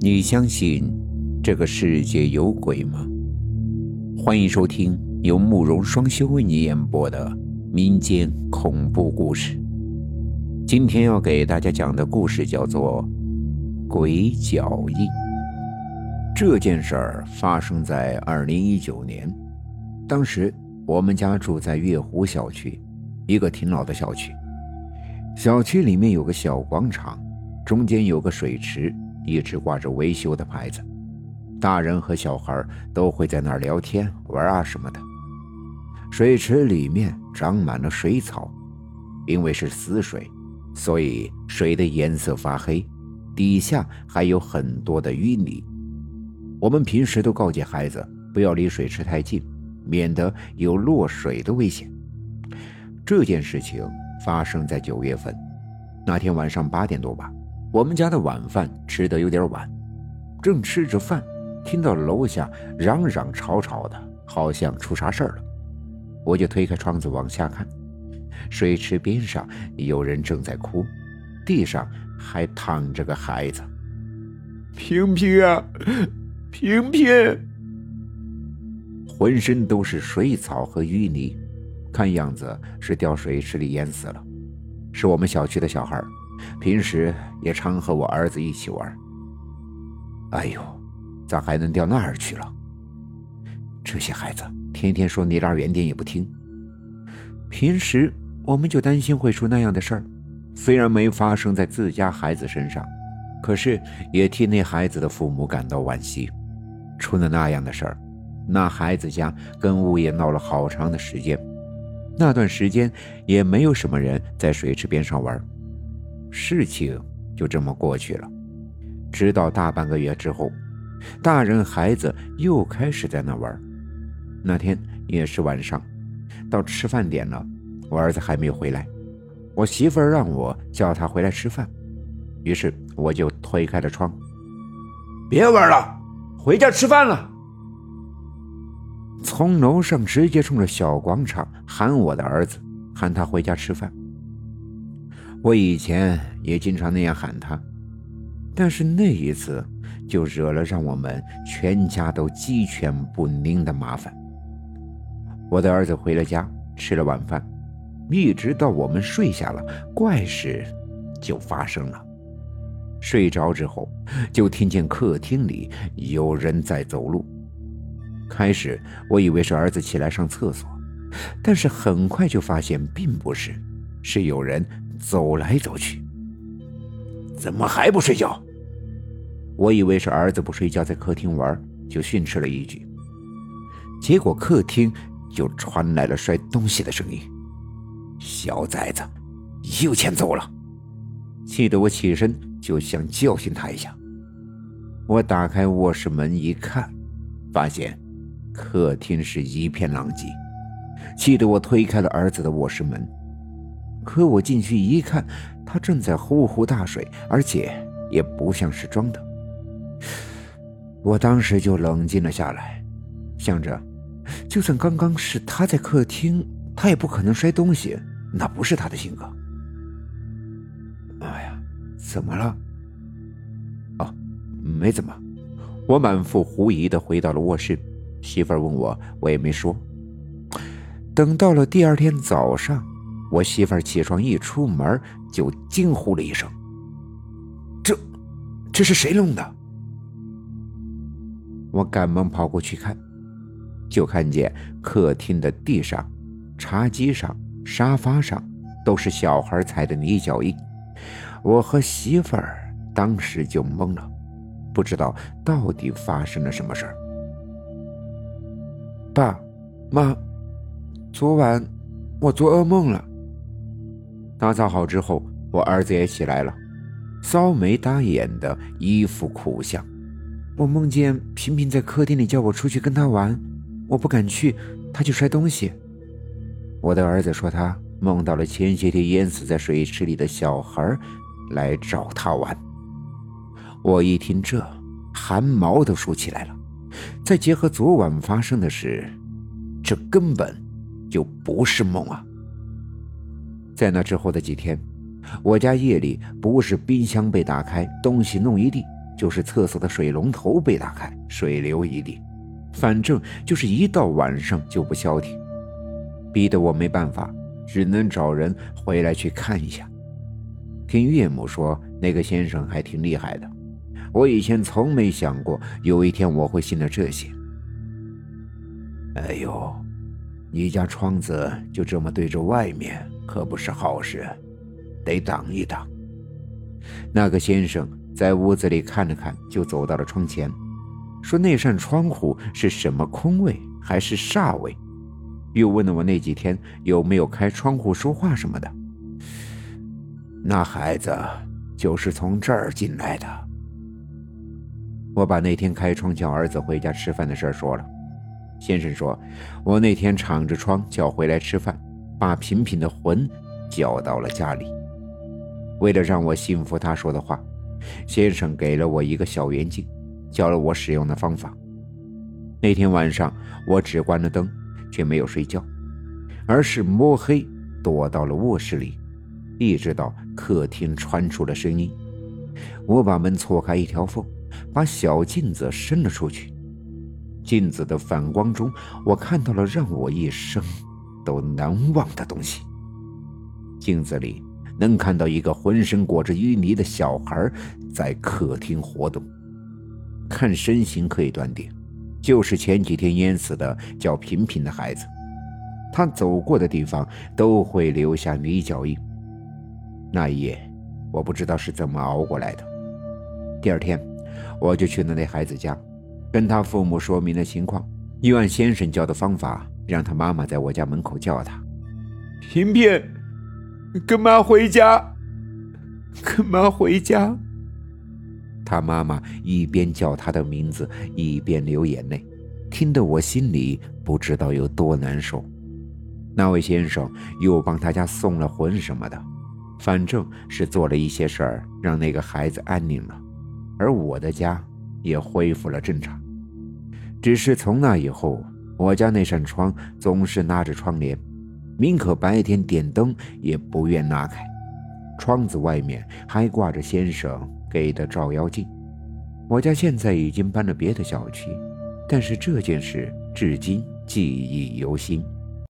你相信这个世界有鬼吗？欢迎收听由慕容双修为你演播的民间恐怖故事。今天要给大家讲的故事叫做《鬼脚印》。这件事儿发生在二零一九年，当时我们家住在月湖小区，一个挺老的小区。小区里面有个小广场，中间有个水池，一直挂着维修的牌子。大人和小孩都会在那儿聊天、玩啊什么的。水池里面长满了水草，因为是死水，所以水的颜色发黑，底下还有很多的淤泥。我们平时都告诫孩子不要离水池太近，免得有落水的危险。这件事情。发生在九月份那天晚上八点多吧，我们家的晚饭吃得有点晚，正吃着饭，听到楼下嚷嚷吵吵的，好像出啥事儿了。我就推开窗子往下看，水池边上有人正在哭，地上还躺着个孩子。平平啊，平平，浑身都是水草和淤泥。看样子是掉水池里淹死了，是我们小区的小孩，平时也常和我儿子一起玩。哎呦，咋还能掉那儿去了？这些孩子天天说离那儿远点也不听。平时我们就担心会出那样的事儿，虽然没发生在自家孩子身上，可是也替那孩子的父母感到惋惜。出了那样的事儿，那孩子家跟物业闹了好长的时间。那段时间也没有什么人在水池边上玩，事情就这么过去了。直到大半个月之后，大人孩子又开始在那玩。那天也是晚上，到吃饭点了，我儿子还没回来，我媳妇儿让我叫他回来吃饭，于是我就推开了窗，别玩了，回家吃饭了。从楼上直接冲着小广场喊我的儿子，喊他回家吃饭。我以前也经常那样喊他，但是那一次就惹了让我们全家都鸡犬不宁的麻烦。我的儿子回了家，吃了晚饭，一直到我们睡下了，怪事就发生了。睡着之后，就听见客厅里有人在走路。开始我以为是儿子起来上厕所，但是很快就发现并不是，是有人走来走去。怎么还不睡觉？我以为是儿子不睡觉在客厅玩，就训斥了一句。结果客厅就传来了摔东西的声音，小崽子又欠揍了，气得我起身就想教训他一下。我打开卧室门一看，发现。客厅是一片狼藉，气得我推开了儿子的卧室门。可我进去一看，他正在呼呼大睡，而且也不像是装的。我当时就冷静了下来，想着，就算刚刚是他在客厅，他也不可能摔东西，那不是他的性格。哎呀，怎么了？哦，没怎么。我满腹狐疑的回到了卧室。媳妇儿问我，我也没说。等到了第二天早上，我媳妇儿起床一出门就惊呼了一声：“这，这是谁弄的？”我赶忙跑过去看，就看见客厅的地上、茶几上、沙发上都是小孩踩的泥脚印。我和媳妇儿当时就懵了，不知道到底发生了什么事儿。爸，妈，昨晚我做噩梦了。打扫好之后，我儿子也起来了，骚眉搭眼的一副苦相。我梦见平平在客厅里叫我出去跟他玩，我不敢去，他就摔东西。我的儿子说他梦到了前些天淹死在水池里的小孩来找他玩。我一听这，汗毛都竖起来了。再结合昨晚发生的事，这根本就不是梦啊！在那之后的几天，我家夜里不是冰箱被打开，东西弄一地，就是厕所的水龙头被打开，水流一地，反正就是一到晚上就不消停，逼得我没办法，只能找人回来去看一下。听岳母说，那个先生还挺厉害的，我以前从没想过有一天我会信了这些。哎呦，你家窗子就这么对着外面，可不是好事，得挡一挡。那个先生在屋子里看了看，就走到了窗前，说：“那扇窗户是什么空位，还是煞位？”又问了我那几天有没有开窗户说话什么的。那孩子就是从这儿进来的。我把那天开窗叫儿子回家吃饭的事说了。先生说：“我那天敞着窗叫回来吃饭，把平平的魂叫到了家里。为了让我信服他说的话，先生给了我一个小圆镜，教了我使用的方法。那天晚上，我只关了灯，却没有睡觉，而是摸黑躲到了卧室里，一直到客厅传出了声音。我把门错开一条缝，把小镜子伸了出去。”镜子的反光中，我看到了让我一生都难忘的东西。镜子里能看到一个浑身裹着淤泥的小孩在客厅活动，看身形可以断定，就是前几天淹死的叫平平的孩子。他走过的地方都会留下泥脚印。那一夜，我不知道是怎么熬过来的。第二天，我就去了那孩子家。跟他父母说明了情况，又按先生教的方法，让他妈妈在我家门口叫他：“平平，跟妈回家，跟妈回家。”他妈妈一边叫他的名字，一边流眼泪，听得我心里不知道有多难受。那位先生又帮他家送了魂什么的，反正是做了一些事儿，让那个孩子安宁了，而我的家也恢复了正常。只是从那以后，我家那扇窗总是拉着窗帘，宁可白天点灯也不愿拉开。窗子外面还挂着先生给的照妖镜。我家现在已经搬了别的小区，但是这件事至今记忆犹新。